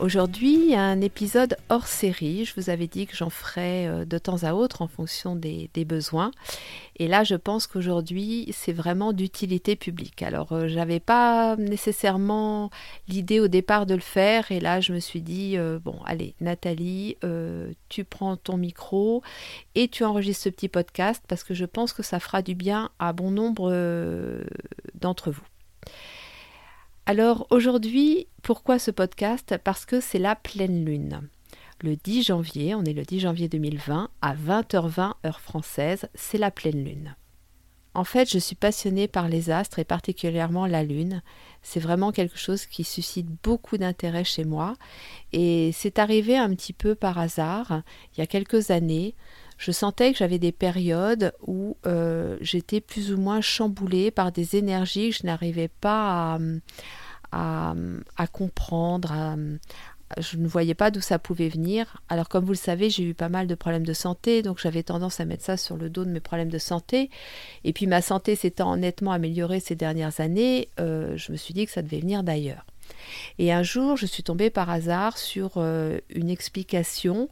Aujourd'hui, un épisode hors série. Je vous avais dit que j'en ferais euh, de temps à autre en fonction des, besoins. Et là, je pense qu'aujourd'hui, c'est vraiment d'utilité publique. Alors, euh, je n'avais pas nécessairement l'idée au départ de le faire. Et là, je me suis dit, euh, bon, allez, Nathalie, tu prends ton micro et tu enregistres ce petit podcast parce que je pense que ça fera du bien à bon nombre d'entre vous. Alors aujourd'hui, pourquoi ce podcast? Parce que c'est la pleine lune. Le 10 janvier, on est le 10 janvier 2020, à 20h20 heure française, c'est la pleine lune. En fait, je suis passionnée par les astres et particulièrement la lune. C'est vraiment quelque chose qui suscite beaucoup d'intérêt chez moi et c'est arrivé un petit peu par hasard il y a quelques années je sentais que j'avais des périodes où euh, j'étais plus ou moins chamboulée par des énergies que je n'arrivais pas à, comprendre. je ne voyais pas d'où ça pouvait venir. Alors comme vous le savez, j'ai eu pas mal de problèmes de santé, donc j'avais tendance à mettre ça sur le dos de mes problèmes de santé. Et puis ma santé s'étant nettement améliorée ces dernières années, euh, je me suis dit que ça devait venir d'ailleurs. Et un jour, je suis tombée par hasard sur euh, une explication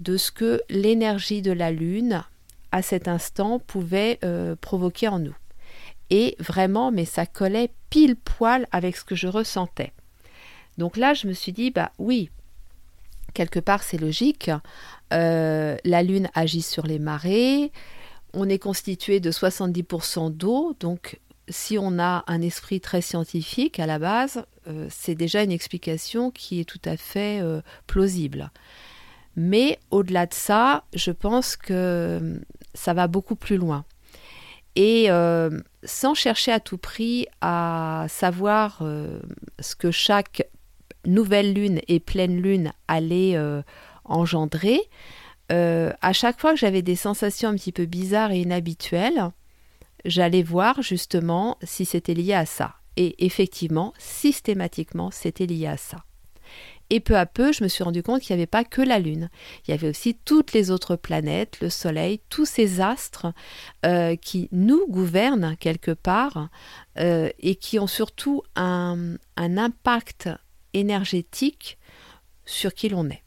de ce que l'énergie de la Lune, à cet instant, pouvait euh, provoquer en nous. Et vraiment, mais ça collait pile poil avec ce que je ressentais. Donc là, je me suis dit, bah oui, quelque part c'est logique. Euh, la Lune agit sur les marées. On est constitué de 70% d'eau, donc si on a un esprit très scientifique à la base, euh, c'est déjà une explication qui est tout à fait plausible. Mais au-delà de ça, je pense que ça va beaucoup plus loin. Et euh, sans chercher à tout prix à savoir euh, ce que chaque nouvelle lune et pleine lune allait euh, engendrer, à chaque fois que j'avais des sensations un petit peu bizarres et inhabituelles, j'allais voir justement si c'était lié à ça. Et effectivement, systématiquement, c'était lié à ça. Et peu à peu, je me suis rendu compte qu'il n'y avait pas que la Lune. Il y avait aussi toutes les autres planètes, le Soleil, tous ces astres euh, qui nous gouvernent quelque part euh, et qui ont surtout un, un impact énergétique sur qui l'on est.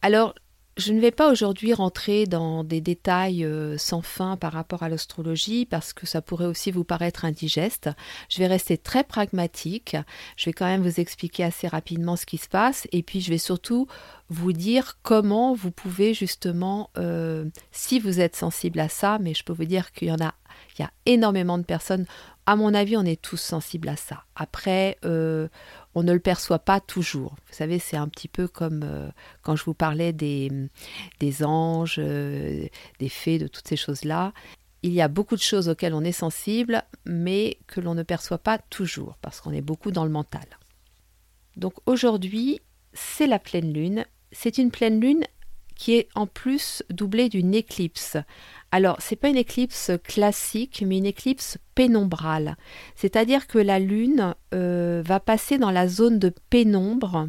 Alors, je ne vais pas aujourd'hui rentrer dans des détails euh, sans fin par rapport à l'astrologie parce que ça pourrait aussi vous paraître indigeste. Je vais rester très pragmatique. Je vais quand même vous expliquer assez rapidement ce qui se passe et puis je vais surtout vous dire comment vous pouvez justement, euh, si vous êtes sensible à ça, mais je peux vous dire qu'il y en a, il y a énormément de personnes. À mon avis, on est tous sensibles à ça. Après, euh, on ne le perçoit pas toujours. Vous savez, c'est un petit peu comme euh, quand je vous parlais des, des anges, des fées, de toutes ces choses-là. Il y a beaucoup de choses auxquelles on est sensible, mais que l'on ne perçoit pas toujours, parce qu'on est beaucoup dans le mental. Donc aujourd'hui, c'est la pleine lune. C'est une pleine lune qui est en plus doublée d'une éclipse. Alors, c'est pas une éclipse classique, mais une éclipse pénombrale. C'est-à-dire que la Lune euh, va passer dans la zone de pénombre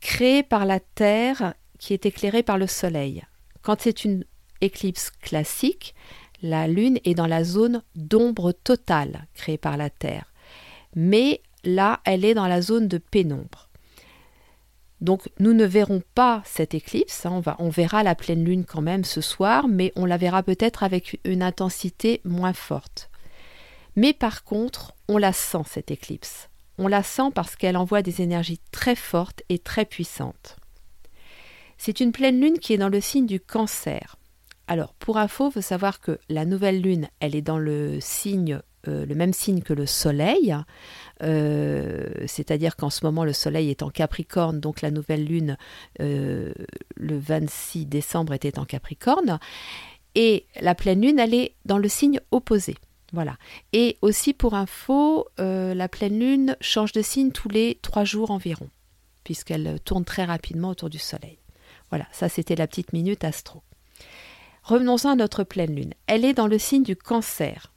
créée par la Terre qui est éclairée par le Soleil. Quand c'est une éclipse classique, la Lune est dans la zone d'ombre totale créée par la Terre. Mais là, elle est dans la zone de pénombre. Donc nous ne verrons pas cette éclipse, hein. on, va, on verra la pleine lune quand même ce soir, mais on la verra peut-être avec une intensité moins forte. Mais par contre, on la sent cette éclipse. On la sent parce qu'elle envoie des énergies très fortes et très puissantes. C'est une pleine lune qui est dans le signe du cancer. Alors, pour info, il faut savoir que la nouvelle lune, elle est dans le signe, euh, le même signe que le soleil. Euh, c'est-à-dire qu'en ce moment le Soleil est en Capricorne, donc la nouvelle lune euh, le 26 décembre était en Capricorne, et la pleine lune elle est dans le signe opposé. Voilà. Et aussi pour info, la pleine lune change de signe tous les trois jours environ, puisqu'elle tourne très rapidement autour du Soleil. Voilà, ça c'était la petite minute astro. Revenons-en à notre pleine lune. Elle est dans le signe du cancer.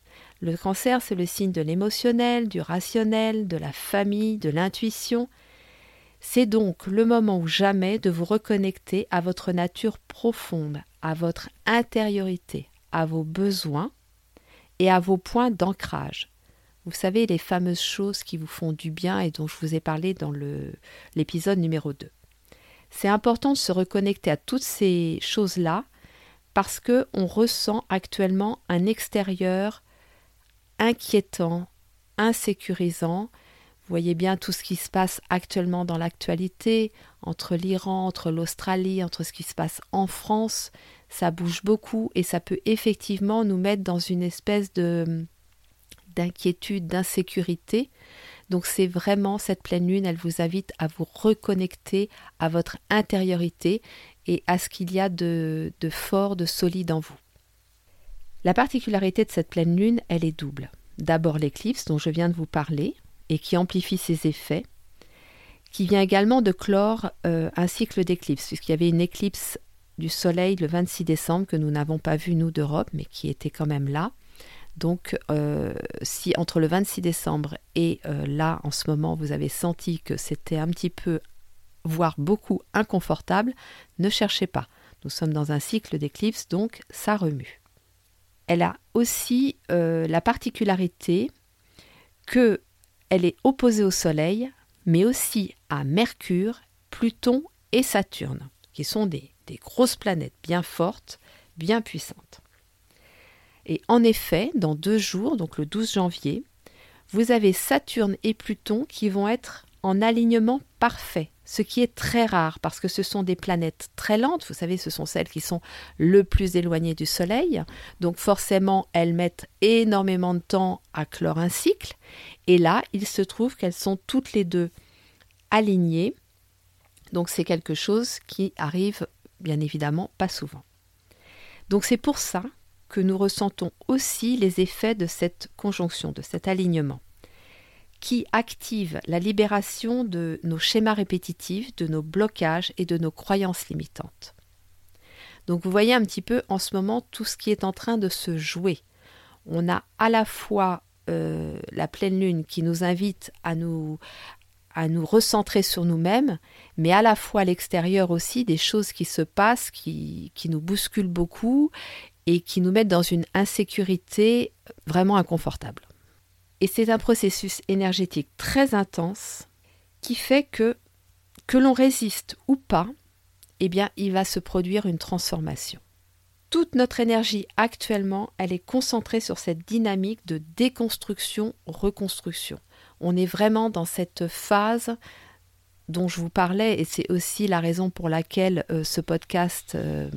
Le cancer, c'est le signe de l'émotionnel, du rationnel, de la famille, de l'intuition. C'est donc le moment ou jamais de vous reconnecter à votre nature profonde, à votre intériorité, à vos besoins et à vos points d'ancrage. Vous savez, les fameuses choses qui vous font du bien et dont je vous ai parlé dans l'épisode numéro 2. C'est important de se reconnecter à toutes ces choses-là parce que on ressent actuellement un extérieur inquiétant, insécurisant. Vous voyez bien tout ce qui se passe actuellement dans l'actualité, entre l'Iran, entre l'Australie, entre ce qui se passe en France, ça bouge beaucoup et ça peut effectivement nous mettre dans une espèce de d'inquiétude, d'insécurité. Donc c'est vraiment cette pleine lune, elle vous invite à vous reconnecter à votre intériorité et à ce qu'il y a de, de fort, de solide en vous. La particularité de cette pleine lune, elle est double. D'abord l'éclipse dont je viens de vous parler et qui amplifie ses effets, qui vient également de clore euh, un cycle d'éclipse, puisqu'il y avait une éclipse du Soleil le 26 décembre que nous n'avons pas vu nous d'Europe, mais qui était quand même là. Donc, euh, si entre le 26 décembre et euh, là, en ce moment, vous avez senti que c'était un petit peu voire beaucoup inconfortable, ne cherchez pas. Nous sommes dans un cycle d'éclipse, donc ça remue. Elle a aussi euh, la particularité que elle est opposée au Soleil, mais aussi à Mercure, Pluton et Saturne, qui sont des, des grosses planètes bien fortes, bien puissantes. Et en effet, dans deux jours, donc le 12 janvier, vous avez Saturne et Pluton qui vont être en alignement parfait ce qui est très rare parce que ce sont des planètes très lentes, vous savez, ce sont celles qui sont le plus éloignées du Soleil, donc forcément elles mettent énormément de temps à clore un cycle, et là il se trouve qu'elles sont toutes les deux alignées, donc c'est quelque chose qui arrive bien évidemment pas souvent. Donc c'est pour ça que nous ressentons aussi les effets de cette conjonction, de cet alignement qui active la libération de nos schémas répétitifs, de nos blocages et de nos croyances limitantes. Donc vous voyez un petit peu en ce moment tout ce qui est en train de se jouer. On a à la fois euh, la pleine lune qui nous invite à nous, recentrer sur nous-mêmes, mais à la fois à l'extérieur aussi des choses qui se passent, qui nous bousculent beaucoup et qui nous mettent dans une insécurité vraiment inconfortable. Et c'est un processus énergétique très intense qui fait que, que l'on résiste ou pas, eh bien, il va se produire une transformation. Toute notre énergie actuellement, elle est concentrée sur cette dynamique de déconstruction-reconstruction. On est vraiment dans cette phase dont je vous parlais, et c'est aussi la raison pour laquelle euh, ce podcast euh,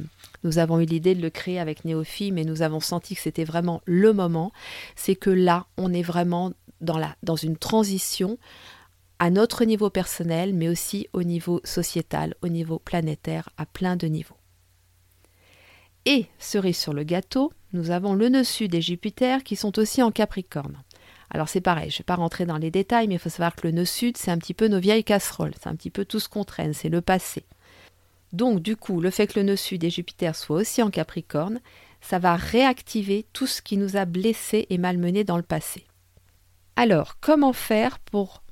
nous avons eu l'idée de le créer avec Néophi, mais nous avons senti que c'était vraiment le moment. C'est que là, on est vraiment dans, la, dans une transition à notre niveau personnel, mais aussi au niveau sociétal, au niveau planétaire, à plein de niveaux. Et, cerise sur le gâteau, nous avons le nœud sud et Jupiter qui sont aussi en Capricorne. Alors c'est pareil, je ne vais pas rentrer dans les détails, mais il faut savoir que le nœud sud, c'est un petit peu nos vieilles casseroles, c'est un petit peu tout ce qu'on traîne, c'est le passé. Donc du coup, le fait que le nœud sud et Jupiter soient aussi en Capricorne, ça va réactiver tout ce qui nous a blessés et malmenés dans le passé. Alors, comment faire pour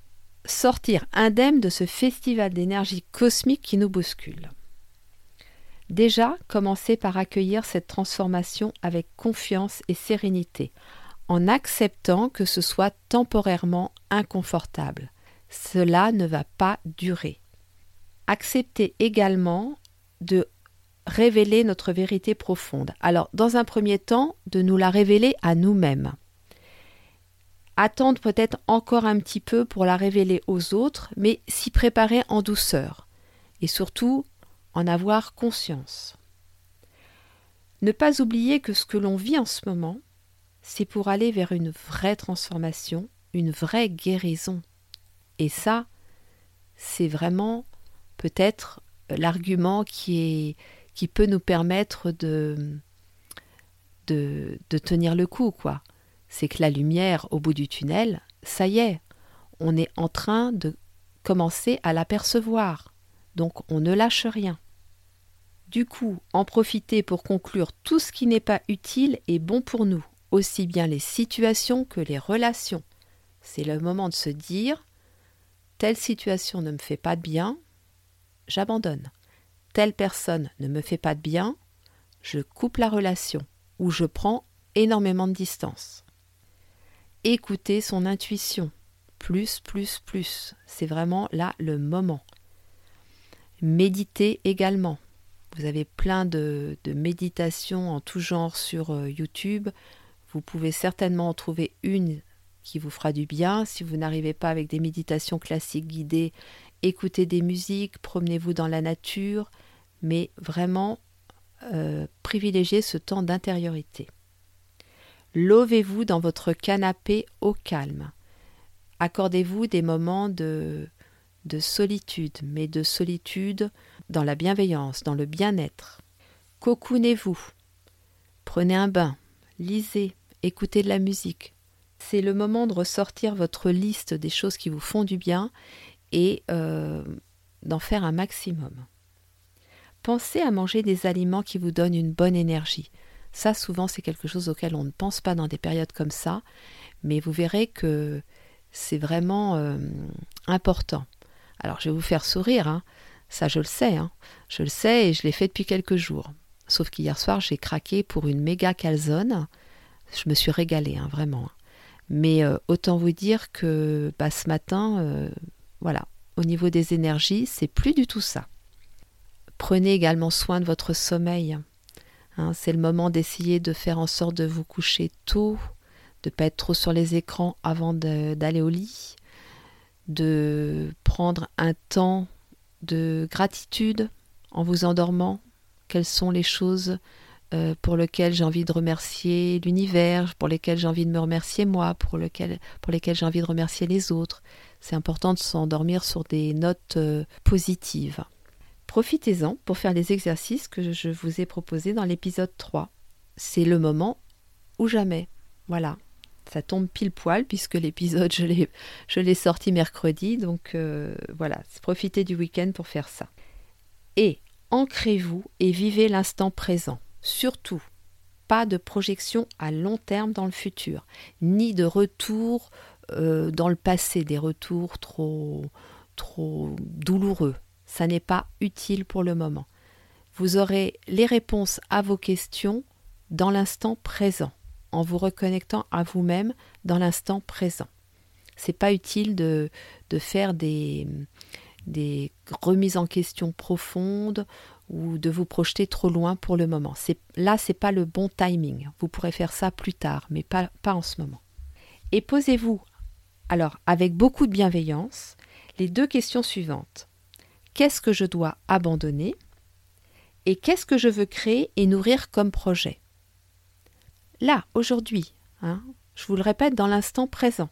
sortir indemne de ce festival d'énergie cosmique qui nous bouscule? Déjà, commencez par accueillir cette transformation avec confiance et sérénité, en acceptant que ce soit temporairement inconfortable. Cela ne va pas durer accepter également de révéler notre vérité profonde. Alors, dans un premier temps, de nous la révéler à nous-mêmes. Attendre peut-être encore un petit peu pour la révéler aux autres, mais s'y préparer en douceur. Et surtout, en avoir conscience. Ne pas oublier que ce que l'on vit en ce moment, c'est pour aller vers une vraie transformation, une vraie guérison. Et ça, c'est vraiment peut-être l'argument qui, peut nous permettre de tenir le coup, quoi. C'est que la lumière au bout du tunnel, ça y est, on est en train de commencer à l'apercevoir. Donc on ne lâche rien. Du coup, en profiter pour conclure tout ce qui n'est pas utile et bon pour nous, aussi bien les situations que les relations. C'est le moment de se dire telle situation ne me fait pas de bien, j'abandonne. Telle personne ne me fait pas de bien, je coupe la relation ou je prends énormément de distance. Écoutez son intuition. Plus, plus, plus. C'est vraiment là le moment. Méditez également. Vous avez plein de, méditations en tout genre sur euh, YouTube. Vous pouvez certainement en trouver une qui vous fera du bien. Si vous n'arrivez pas avec des méditations classiques guidées, écoutez des musiques, promenez-vous dans la nature, mais vraiment euh, privilégiez ce temps d'intériorité. Lovez-vous dans votre canapé au calme. Accordez-vous des moments de, de solitude, mais de solitude dans la bienveillance, dans le bien-être. Cocoonez-vous. Prenez un bain, lisez, écoutez de la musique. C'est le moment de ressortir votre liste des choses qui vous font du bien et euh, d'en faire un maximum. Pensez à manger des aliments qui vous donnent une bonne énergie. Ça, souvent, c'est quelque chose auquel on ne pense pas dans des périodes comme ça, mais vous verrez que c'est vraiment euh, important. Alors, je vais vous faire sourire, hein. ça je le sais, hein. je le sais et je l'ai fait depuis quelques jours. Sauf qu'hier soir, j'ai craqué pour une méga calzone. Je me suis régalée, hein, vraiment. Mais euh, autant vous dire que bah, ce matin, euh, voilà, au niveau des énergies, c'est plus du tout ça. Prenez également soin de votre sommeil. Hein. c'est le moment d'essayer de faire en sorte de vous coucher tôt, de ne pas être trop sur les écrans avant d'aller au lit, de prendre un temps de gratitude en vous endormant. Quelles sont les choses euh, pour lesquelles j'ai envie de remercier l'univers, pour lesquelles j'ai envie de me remercier moi, pour, lequel, pour lesquelles j'ai envie de remercier les autres. C'est important de s'endormir sur des notes euh, positives. Profitez-en pour faire les exercices que je vous ai proposés dans l'épisode 3. C'est le moment ou jamais. Voilà ça tombe pile poil puisque l'épisode je l'ai je l'ai sorti mercredi donc euh, voilà profitez du week-end pour faire ça et ancrez-vous et vivez l'instant présent surtout pas de projection à long terme dans le futur ni de retour euh, dans le passé des retours trop trop douloureux ça n'est pas utile pour le moment vous aurez les réponses à vos questions dans l'instant présent en vous reconnectant à vous-même dans l'instant présent. C'est pas utile de, de faire des, des remises en question profondes ou de vous projeter trop loin pour le moment. Là, c'est pas le bon timing. Vous pourrez faire ça plus tard, mais pas, pas en ce moment. Et posez-vous, alors avec beaucoup de bienveillance, les deux questions suivantes. Qu'est-ce que je dois abandonner Et qu'est-ce que je veux créer et nourrir comme projet? Là, aujourd'hui. Hein, je vous le répète, dans l'instant présent.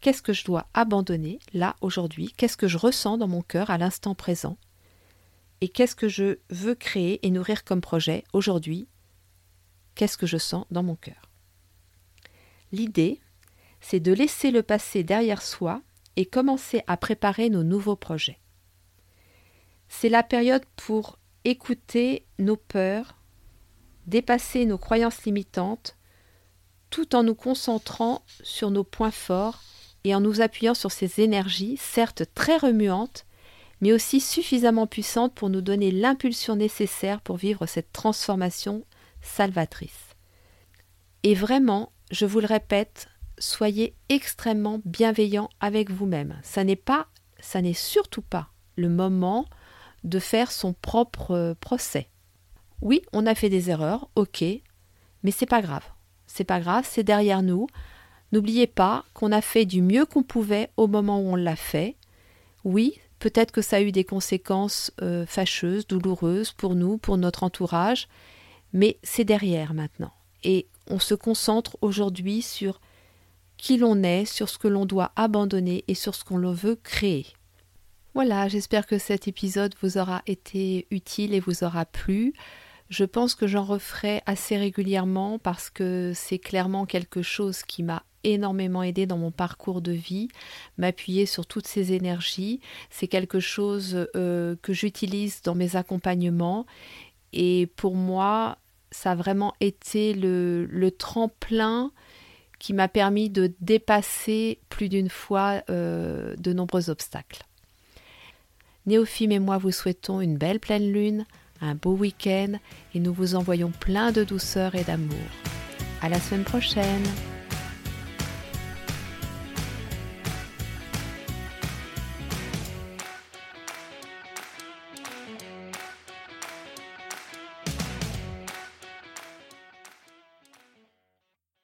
Qu'est-ce que je dois abandonner là, aujourd'hui? Qu'est-ce que je ressens dans mon cœur à l'instant présent? Et qu'est-ce que je veux créer et nourrir comme projet aujourd'hui? Qu'est-ce que je sens dans mon cœur? L'idée, c'est de laisser le passé derrière soi et commencer à préparer nos nouveaux projets. C'est la période pour écouter nos peurs, dépasser nos croyances limitantes tout en nous concentrant sur nos points forts et en nous appuyant sur ces énergies, certes très remuantes, mais aussi suffisamment puissantes pour nous donner l'impulsion nécessaire pour vivre cette transformation salvatrice. Et vraiment, je vous le répète, soyez extrêmement bienveillant avec vous-même. Ça n'est pas, ça n'est surtout pas le moment de faire son propre procès. Oui, on a fait des erreurs, ok, mais c'est pas grave. C'est pas grave, c'est derrière nous. N'oubliez pas qu'on a fait du mieux qu'on pouvait au moment où on l'a fait. Oui, peut-être que ça a eu des conséquences euh, fâcheuses, douloureuses pour nous, pour notre entourage, mais c'est derrière maintenant. Et on se concentre aujourd'hui sur qui l'on est, sur ce que l'on doit abandonner et sur ce qu'on veut créer. Voilà, j'espère que cet épisode vous aura été utile et vous aura plu. Je pense que j'en referai assez régulièrement parce que c'est clairement quelque chose qui m'a énormément aidé dans mon parcours de vie, m'appuyer sur toutes ces énergies. C'est quelque chose euh, que j'utilise dans mes accompagnements et pour moi, ça a vraiment été le, tremplin qui m'a permis de dépasser plus d'une fois euh, de nombreux obstacles. Néophime et moi vous souhaitons une belle pleine lune, un beau week-end et nous vous envoyons plein de douceur et d'amour. À la semaine prochaine!